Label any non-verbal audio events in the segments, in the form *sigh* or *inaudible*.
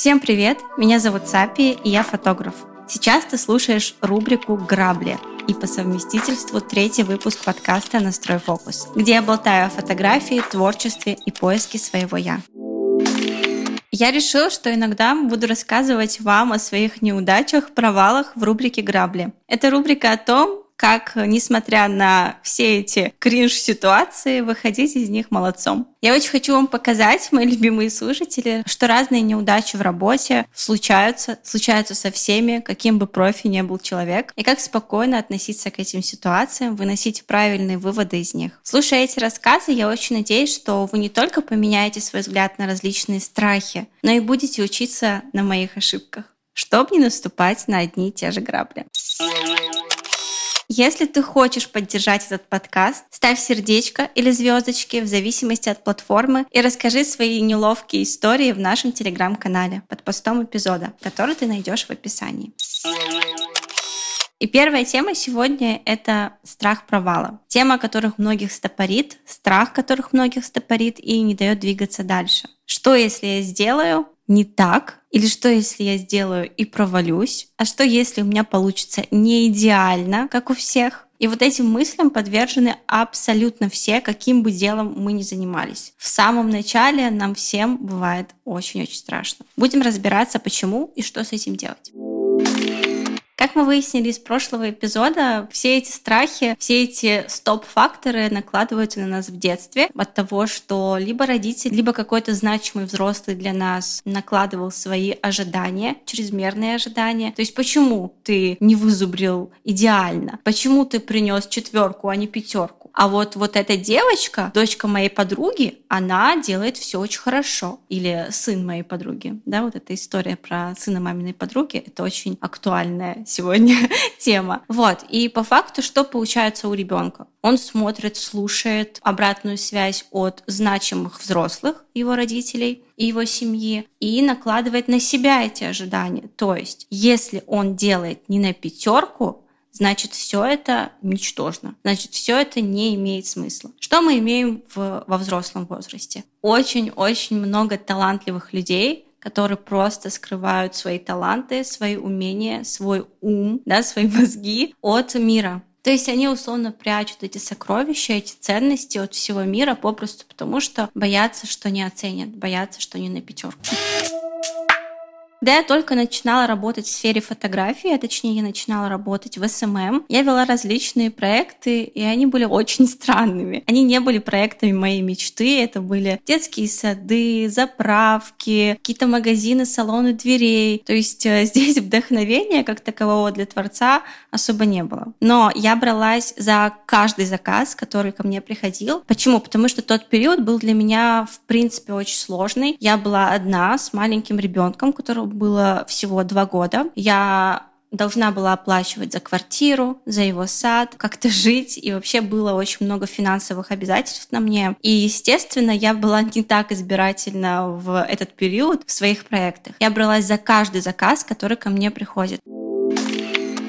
Всем привет! Меня зовут Сапи, и я фотограф. Сейчас ты слушаешь рубрику «Грабли» и по совместительству третий выпуск подкаста «Настрой фокус», где я болтаю о фотографии, творчестве и поиске своего «я». Я решила, что иногда буду рассказывать вам о своих неудачах, провалах в рубрике «Грабли». Это рубрика о том, как, несмотря на все эти кринж-ситуации, выходить из них молодцом. Я очень хочу вам показать, *laughs* мои любимые слушатели, что разные неудачи в работе случаются, случаются со всеми, каким бы профи ни был человек, и как спокойно относиться к этим ситуациям, выносить правильные выводы из них. Слушая эти рассказы, я очень надеюсь, что вы не только поменяете свой взгляд на различные страхи, но и будете учиться на моих ошибках, чтобы не наступать на одни и те же грабли. Если ты хочешь поддержать этот подкаст, ставь сердечко или звездочки в зависимости от платформы и расскажи свои неловкие истории в нашем телеграм-канале под постом эпизода, который ты найдешь в описании. И первая тема сегодня — это страх провала. Тема, которых многих стопорит, страх которых многих стопорит и не дает двигаться дальше. Что, если я сделаю не так? Или что, если я сделаю и провалюсь? А что, если у меня получится не идеально, как у всех? И вот этим мыслям подвержены абсолютно все, каким бы делом мы ни занимались. В самом начале нам всем бывает очень-очень страшно. Будем разбираться, почему и что с этим делать. Как мы выяснили из прошлого эпизода, все эти страхи, все эти стоп-факторы накладываются на нас в детстве от того, что либо родитель, либо какой-то значимый взрослый для нас накладывал свои ожидания, чрезмерные ожидания. То есть почему ты не вызубрил идеально? Почему ты принес четверку, а не пятерку? А вот, вот эта девочка, дочка моей подруги, она делает все очень хорошо. Или сын моей подруги. Да, вот эта история про сына маминой подруги, это очень актуальная сегодня *laughs* тема. Вот. И по факту, что получается у ребенка? Он смотрит, слушает обратную связь от значимых взрослых, его родителей и его семьи, и накладывает на себя эти ожидания. То есть, если он делает не на пятерку, значит, все это ничтожно. Значит, все это не имеет смысла. Что мы имеем в, во взрослом возрасте? Очень-очень много талантливых людей, которые просто скрывают свои таланты, свои умения, свой ум, да, свои мозги от мира. То есть они условно прячут эти сокровища, эти ценности от всего мира попросту потому, что боятся, что не оценят, боятся, что не на пятерку. Когда я только начинала работать в сфере фотографии, а точнее я начинала работать в SMM, я вела различные проекты, и они были очень *laughs* странными. Они не были проектами моей мечты, это были детские сады, заправки, какие-то магазины, салоны дверей. То есть э, *laughs* здесь вдохновения как такового для творца особо не было. Но я бралась за каждый заказ, который ко мне приходил. Почему? Потому что тот период был для меня в принципе очень сложный. Я была одна с маленьким ребенком, которого было всего два года. Я должна была оплачивать за квартиру, за его сад, как-то *laughs* жить, и вообще было очень много финансовых обязательств на мне. И, естественно, я была не так избирательна в этот период в своих проектах. Я бралась за каждый заказ, который ко мне приходит.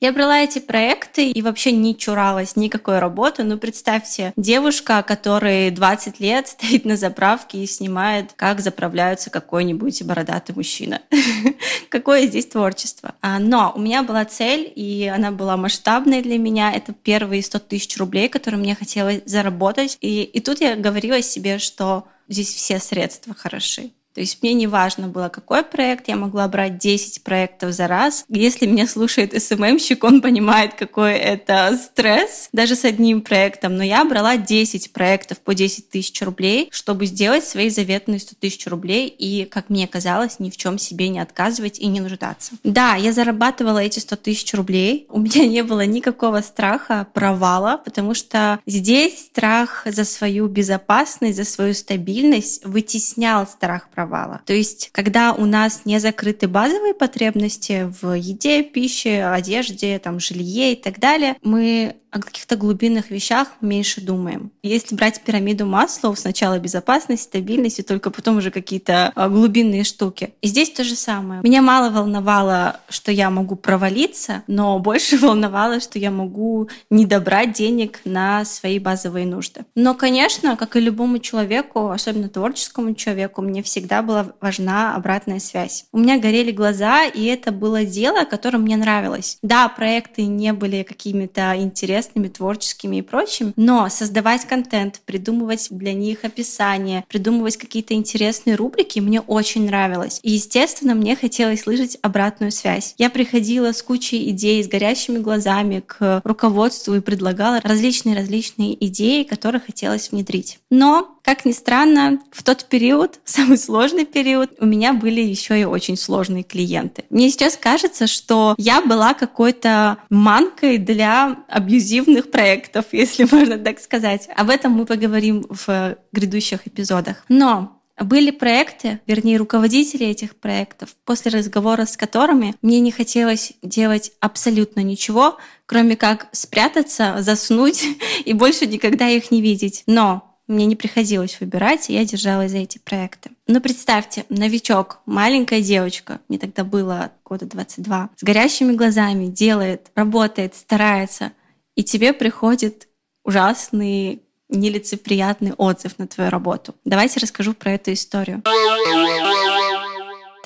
Я брала эти проекты и вообще не чуралась никакой работы. Ну, представьте, девушка, которой 20 лет *laughs* стоит на заправке и снимает, как заправляются какой-нибудь бородатый мужчина. *laughs* Какое здесь творчество? А, но у меня была цель, и она была масштабной для меня. Это первые 100 тысяч рублей, которые мне хотелось заработать. И, и тут я говорила себе, что здесь все средства хороши. То есть мне не важно было, какой проект, я могла брать 10 проектов за раз. Если меня слушает СММщик, он понимает, какой это стресс, даже с одним проектом. Но я брала 10 проектов по 10 тысяч рублей, чтобы сделать свои заветные 100 тысяч рублей и, как мне казалось, ни в чем себе не отказывать и не нуждаться. Да, я зарабатывала эти 100 тысяч рублей. У меня не было никакого страха провала, потому что здесь страх за свою безопасность, за свою стабильность вытеснял страх провала провала. То есть, когда у нас не закрыты базовые потребности в еде, пище, одежде, там, жилье и так далее, мы о каких-то глубинных вещах меньше думаем. Если брать пирамиду масла, сначала безопасность, стабильность, и только потом уже какие-то а, глубинные штуки. И здесь то же самое. Меня мало волновало, что я могу провалиться, но больше *laughs* волновало, что я могу не добрать денег на свои базовые нужды. Но, конечно, как и любому человеку, особенно творческому человеку, мне всегда всегда была важна обратная связь. У меня горели глаза, и это было дело, которое мне нравилось. Да, проекты не были какими-то интересными, творческими и прочим, но создавать контент, придумывать для них описание, придумывать какие-то интересные рубрики мне очень нравилось. И, естественно, мне хотелось слышать обратную связь. Я приходила с кучей идей, с горящими глазами к руководству и предлагала различные-различные идеи, которые хотелось внедрить. Но как ни странно, в тот период, *laughs* самый сложный период, у меня были еще и очень сложные клиенты. Мне сейчас кажется, что я была какой-то манкой для абьюзивных проектов, *laughs* если можно так сказать. Об этом мы поговорим в грядущих эпизодах. Но были проекты, вернее, руководители этих проектов, после разговора с которыми мне не хотелось делать абсолютно ничего, кроме как спрятаться, заснуть *laughs* и больше никогда их не видеть. Но мне не приходилось выбирать, и я держалась за эти проекты. Но представьте, новичок, маленькая девочка, мне тогда было года 22, с горящими глазами, делает, работает, старается, и тебе приходит ужасный нелицеприятный отзыв на твою работу. Давайте расскажу про эту историю.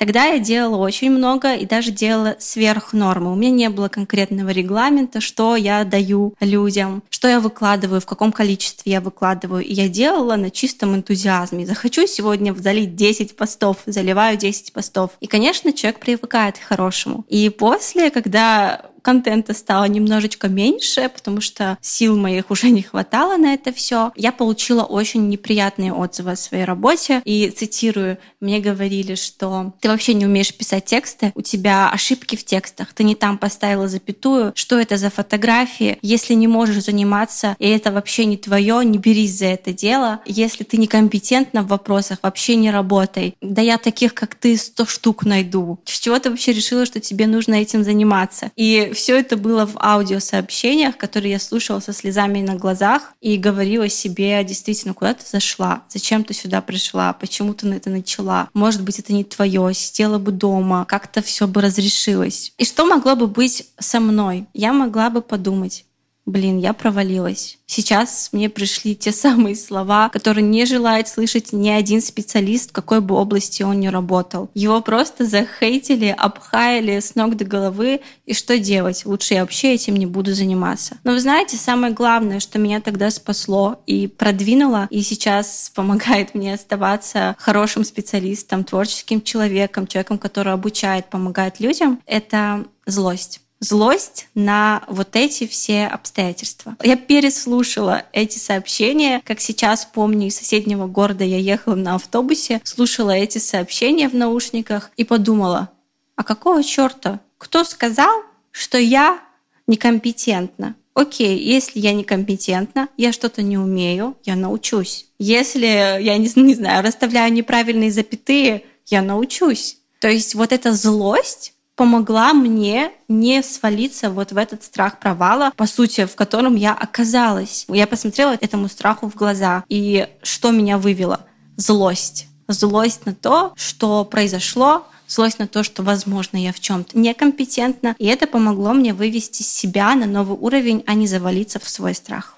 Тогда я делала очень много и даже делала сверх нормы. У меня не было конкретного регламента, что я даю людям, что я выкладываю, в каком количестве я выкладываю. И я делала на чистом энтузиазме. Захочу сегодня залить 10 постов, заливаю 10 постов. И, конечно, человек привыкает к хорошему. И после, когда контента стало немножечко меньше, потому что сил моих уже не хватало на это все. Я получила очень неприятные отзывы о своей работе. И цитирую, мне говорили, что ты вообще не умеешь писать тексты, у тебя ошибки в текстах, ты не там поставила запятую, что это за фотографии, если не можешь заниматься, и это вообще не твое, не берись за это дело. Если ты некомпетентна в вопросах, вообще не работай. Да я таких, как ты, сто штук найду. С чего ты вообще решила, что тебе нужно этим заниматься? Все это было в аудиосообщениях, которые я слушала со слезами на глазах и говорила себе действительно, куда ты зашла, зачем ты сюда пришла, почему ты на это начала, может быть, это не твое, сидела бы дома, как-то все бы разрешилось. И что могло бы быть со мной? Я могла бы подумать, блин, я провалилась. Сейчас мне пришли те самые слова, которые не желает слышать ни один специалист, в какой бы области он ни работал. Его просто захейтили, обхаяли с ног до головы, и что делать? Лучше я вообще этим не буду заниматься. Но вы знаете, самое главное, что меня тогда спасло и продвинуло, и сейчас помогает мне оставаться хорошим специалистом, творческим человеком, человеком, который обучает, помогает людям, это злость злость на вот эти все обстоятельства. Я переслушала эти сообщения, как сейчас помню, из соседнего города я ехала на автобусе, слушала эти сообщения в наушниках и подумала, а какого черта? Кто сказал, что я некомпетентна? Окей, если я некомпетентна, я что-то не умею, я научусь. Если я не, не знаю, расставляю неправильные запятые, я научусь. То есть вот эта злость помогла мне не свалиться вот в этот страх провала, по сути, в котором я оказалась. Я посмотрела этому страху в глаза. И что меня вывело? Злость. Злость на то, что произошло, злость на то, что, возможно, я в чем-то некомпетентна. И это помогло мне вывести себя на новый уровень, а не завалиться в свой страх.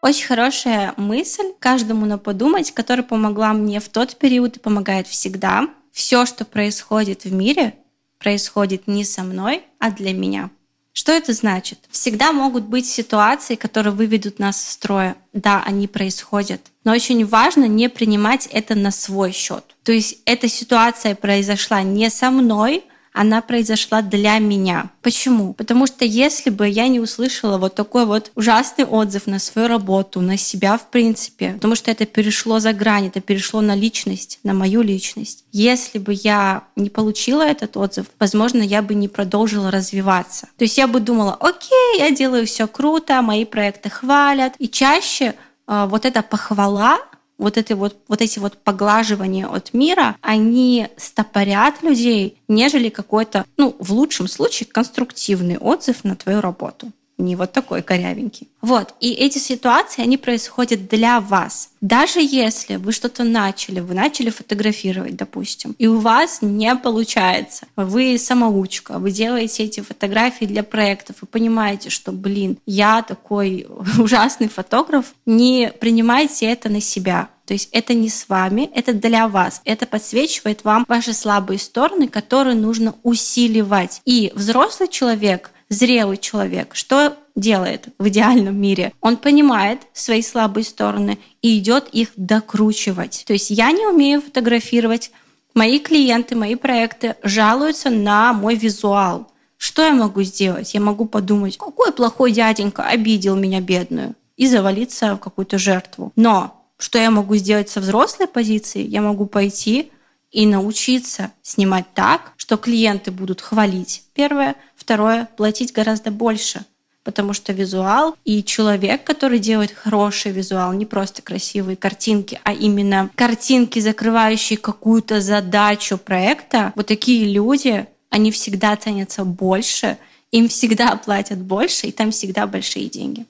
Очень хорошая мысль каждому на подумать, которая помогла мне в тот период и помогает всегда все, что происходит в мире, происходит не со мной, а для меня. Что это значит? Всегда могут быть ситуации, которые выведут нас из строя. Да, они происходят. Но очень важно не принимать это на свой счет. То есть эта ситуация произошла не со мной, она произошла для меня. Почему? Потому что если бы я не услышала вот такой вот ужасный отзыв на свою работу, на себя в принципе, потому что это перешло за грань, это перешло на личность, на мою личность. Если бы я не получила этот отзыв, возможно, я бы не продолжила развиваться. То есть я бы думала, окей, я делаю все круто, мои проекты хвалят. И чаще э, вот эта похвала вот, это вот, вот эти вот поглаживания от мира, они стопорят людей, нежели какой-то, ну, в лучшем случае, конструктивный отзыв на твою работу не вот такой корявенький. Вот, и эти ситуации, они происходят для вас. Даже если вы что-то начали, вы начали фотографировать, допустим, и у вас не получается, вы самоучка, вы делаете эти фотографии для проектов и понимаете, что, блин, я такой *laughs* ужасный фотограф, не принимайте это на себя То есть это не с вами, это для вас. Это подсвечивает вам ваши слабые стороны, которые нужно усиливать. И взрослый человек, зрелый человек, что делает в идеальном мире? Он понимает свои слабые стороны и идет их докручивать. То есть я не умею фотографировать, мои клиенты, мои проекты жалуются на мой визуал. Что я могу сделать? Я могу подумать, какой плохой дяденька обидел меня бедную и завалиться в какую-то жертву. Но что я могу сделать со взрослой позиции? Я могу пойти и научиться снимать так, что клиенты будут хвалить. Первое. Второе. Платить гораздо больше. Потому что визуал и человек, который делает хороший визуал, не просто красивые картинки, а именно картинки, закрывающие какую-то задачу проекта, вот такие люди, они всегда ценятся больше, им всегда *laughs* платят больше, и там всегда большие деньги.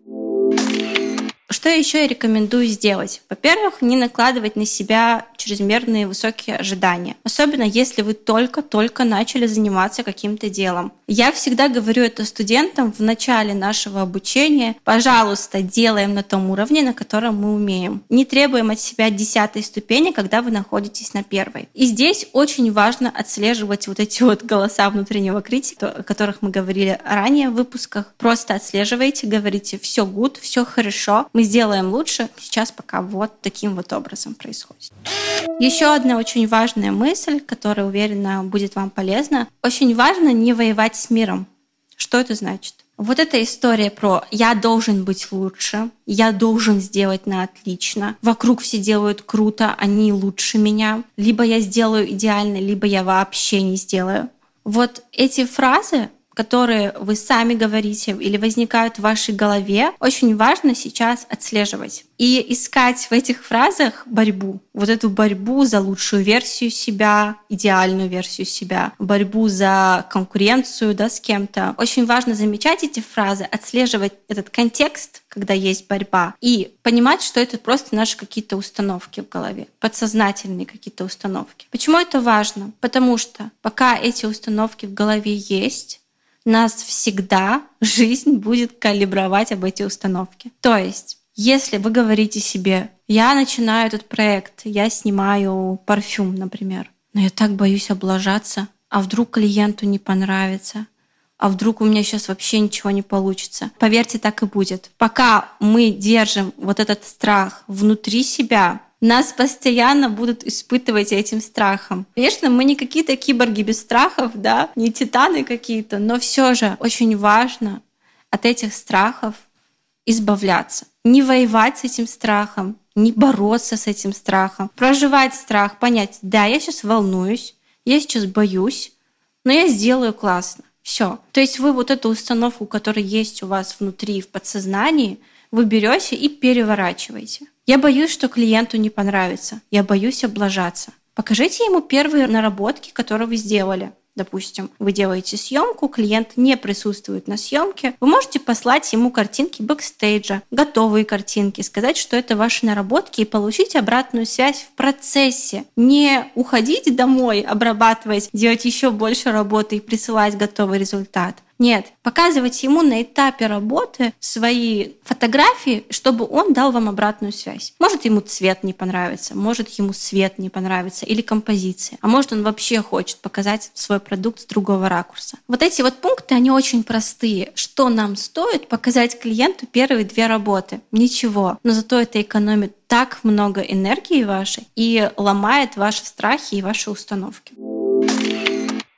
Что еще я рекомендую сделать? Во-первых, не накладывать на себя чрезмерные высокие ожидания. Особенно если вы только-только начали заниматься каким-то делом. Я всегда говорю это студентам в начале нашего обучения. Пожалуйста, делаем на том уровне, на котором мы умеем. Не требуем от себя десятой ступени, когда вы находитесь на первой. И здесь очень важно отслеживать вот эти вот голоса внутреннего критика, о которых мы говорили ранее в выпусках. Просто отслеживайте, говорите все good, все хорошо, мы сделаем лучше. Сейчас пока вот таким вот образом происходит. Еще одна очень важная мысль, которая, уверена, будет вам полезна. Очень важно не воевать с миром. Что это значит? Вот эта история про «я должен быть лучше», «я должен сделать на отлично», «вокруг все делают круто, они лучше меня», «либо я сделаю идеально, либо я вообще не сделаю». Вот эти фразы которые вы сами говорите или возникают в вашей голове, очень важно сейчас отслеживать и искать в этих фразах борьбу. Вот эту борьбу за лучшую версию себя, идеальную версию себя, борьбу за конкуренцию да, с кем-то. Очень важно замечать эти фразы, отслеживать этот контекст, когда есть борьба, и понимать, что это просто наши какие-то установки в голове, подсознательные какие-то установки. Почему это важно? Потому что пока эти установки в голове есть, нас всегда жизнь будет калибровать об эти установки. То есть, если вы говорите себе, я начинаю этот проект, я снимаю парфюм, например, но я так боюсь облажаться, а вдруг клиенту не понравится, а вдруг у меня сейчас вообще ничего не получится. Поверьте, так и будет. Пока мы держим вот этот страх внутри себя, нас постоянно будут испытывать этим страхом. Конечно, мы не какие-то киборги без страхов, да, не титаны какие-то, но все же очень важно от этих страхов избавляться. Не воевать с этим страхом, не бороться с этим страхом, проживать страх, понять, да, я сейчас волнуюсь, я сейчас боюсь, но я сделаю классно. Все. То есть вы вот эту установку, которая есть у вас внутри, в подсознании, вы берете и переворачиваете. Я боюсь, что клиенту не понравится. Я боюсь облажаться. Покажите ему первые наработки, которые вы сделали. Допустим, вы делаете съемку, клиент не присутствует на съемке. Вы можете послать ему картинки бэкстейджа, готовые картинки, сказать, что это ваши наработки и получить обратную связь в процессе. Не уходить домой, обрабатывать, делать еще больше работы и присылать готовый результат. Нет, показывать ему на этапе работы свои фотографии, чтобы он дал вам обратную связь. Может, ему цвет не понравится, может, ему свет не понравится или композиция, а может, он вообще хочет показать свой продукт с другого ракурса. Вот эти вот пункты, они очень простые. Что нам стоит показать клиенту первые две работы? Ничего. Но зато это экономит так много энергии вашей и ломает ваши страхи и ваши установки.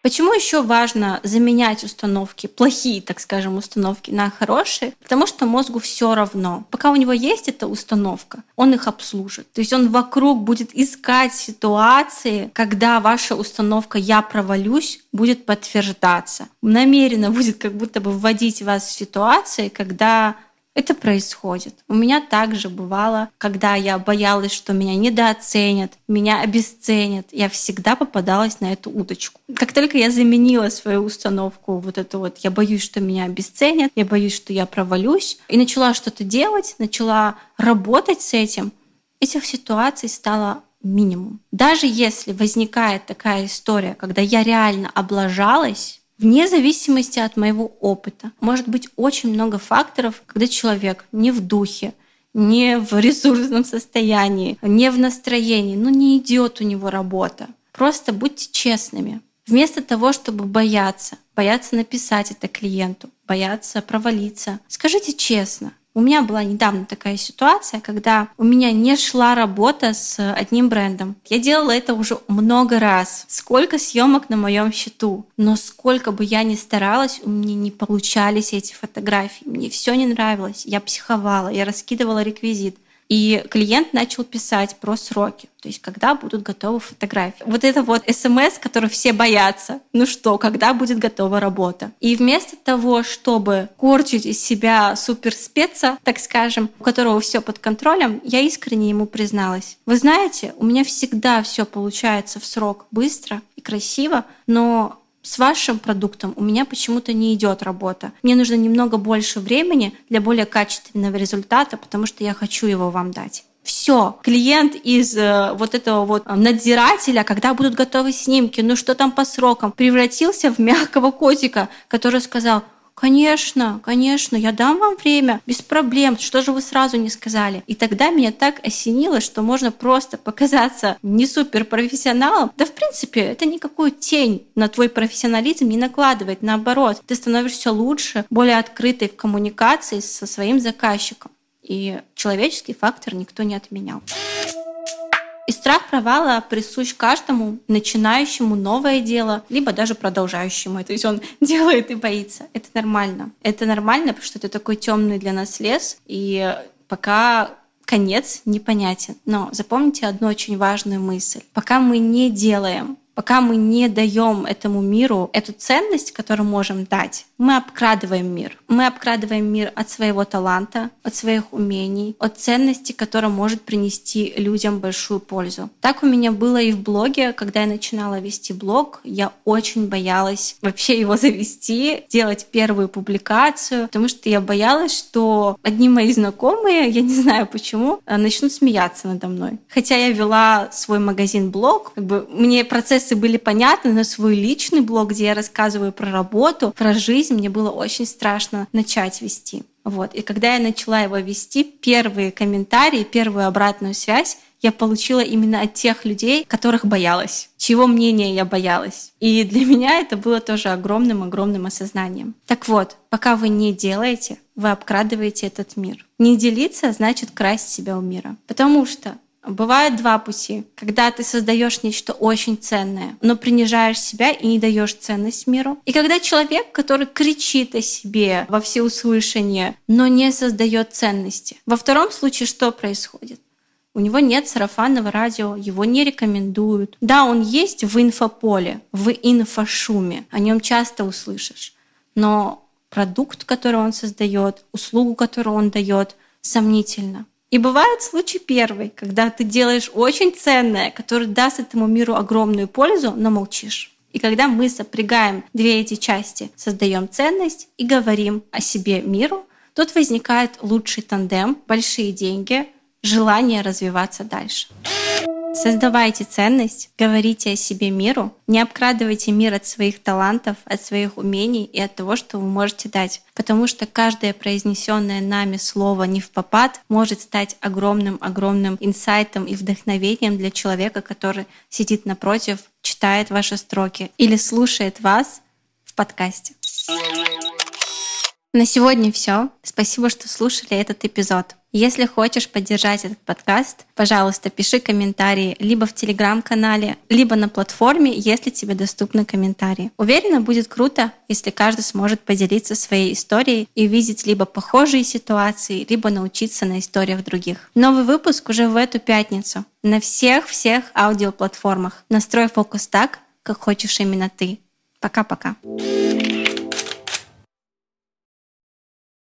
Почему еще важно заменять установки, плохие, так скажем, установки на хорошие? Потому что мозгу все равно. Пока у него есть эта установка, он их обслужит. То есть он вокруг будет искать ситуации, когда ваша установка «я провалюсь» будет подтверждаться. Намеренно будет как будто бы вводить вас в ситуации, когда это происходит. У меня также бывало, когда я боялась, что меня недооценят, меня обесценят. Я всегда попадалась на эту удочку. Как только я заменила свою установку, вот эту вот, я боюсь, что меня обесценят, я боюсь, что я провалюсь, и начала что-то делать, начала работать с этим, этих ситуаций стало минимум. Даже если возникает такая история, когда я реально облажалась, Вне зависимости от моего опыта. Может быть очень много факторов, когда человек не в духе, не в ресурсном состоянии, не в настроении. Ну не идет у него работа. Просто будьте честными. Вместо того, чтобы бояться, бояться написать это клиенту, бояться провалиться, скажите честно, у меня была недавно такая ситуация, когда у меня не шла работа с одним брендом. Я делала это уже много раз. Сколько съемок на моем счету. Но сколько бы я ни старалась, у меня не получались эти фотографии. Мне все не нравилось. Я психовала, я раскидывала реквизит. И клиент начал писать про сроки, то есть когда будут готовы фотографии. Вот это вот смс, который все боятся. Ну что, когда будет готова работа? И вместо того, чтобы корчить из себя супер спеца, так скажем, у которого все под контролем, я искренне ему призналась. Вы знаете, у меня всегда все получается в срок быстро и красиво, но с вашим продуктом у меня почему-то не идет работа. Мне нужно немного больше времени для более качественного результата, потому что я хочу его вам дать. Все, клиент из э, вот этого вот надзирателя, когда будут готовы снимки, ну что там по срокам, превратился в мягкого котика, который сказал, Конечно, конечно, я дам вам время, без проблем. Что же вы сразу не сказали? И тогда меня так осенило, что можно просто показаться не супер профессионалом. Да, в принципе, это никакую тень на твой профессионализм не накладывает. Наоборот, ты становишься лучше, более открытой в коммуникации со своим заказчиком. И человеческий фактор никто не отменял. И страх провала присущ каждому начинающему новое дело, либо даже продолжающему. То есть он *laughs* делает и боится. Это нормально. Это нормально, потому что это такой темный для нас лес. И пока конец непонятен. Но запомните одну очень важную мысль. Пока мы не делаем пока мы не даем этому миру эту ценность, которую можем дать, мы обкрадываем мир. Мы обкрадываем мир от своего таланта, от своих умений, от ценности, которая может принести людям большую пользу. Так у меня было и в блоге. Когда я начинала вести блог, я очень боялась вообще его завести, делать первую публикацию, потому что я боялась, что одни мои знакомые, я не знаю почему, начнут смеяться надо мной. Хотя я вела свой магазин-блог, как бы мне процесс процессы были понятны, но свой личный блог, где я рассказываю про работу, про жизнь, мне было очень страшно начать вести. Вот. И когда я начала его вести, первые комментарии, первую обратную связь я получила именно от тех людей, которых боялась, чьего мнения я боялась. И для *laughs* меня это было тоже огромным-огромным осознанием. Так вот, пока вы не делаете, вы обкрадываете этот мир. Не делиться значит красть себя у мира. Потому что Бывает два пути. Когда ты создаешь нечто очень ценное, но принижаешь себя и не даешь ценность миру. И когда человек, который кричит о себе во всеуслышание, но не создает ценности. Во втором случае что происходит? У него нет сарафанного радио, его не рекомендуют. Да, он есть в инфополе, в инфошуме, о нем часто услышишь. Но продукт, который он создает, услугу, которую он дает, сомнительно. И бывает случай первый, когда ты делаешь очень ценное, которое даст этому миру огромную пользу, но молчишь. И когда мы сопрягаем две эти части, создаем ценность и говорим о себе миру, тут возникает лучший тандем, большие деньги, желание развиваться дальше. Создавайте ценность, говорите о себе миру, не обкрадывайте мир от своих талантов, от своих умений и от того, что вы можете дать. Потому что каждое произнесенное нами слово не в попад может стать огромным-огромным инсайтом и вдохновением для человека, который сидит напротив, читает ваши строки или слушает вас в подкасте. На сегодня все. Спасибо, что слушали этот эпизод. Если хочешь поддержать этот подкаст, пожалуйста, пиши комментарии либо в телеграм-канале, либо на платформе, если тебе доступны комментарии. Уверена, будет круто, если каждый сможет поделиться своей историей и увидеть либо похожие ситуации, либо научиться на историях других. Новый выпуск уже в эту пятницу на всех-всех аудиоплатформах. Настрой фокус так, как хочешь именно ты. Пока-пока.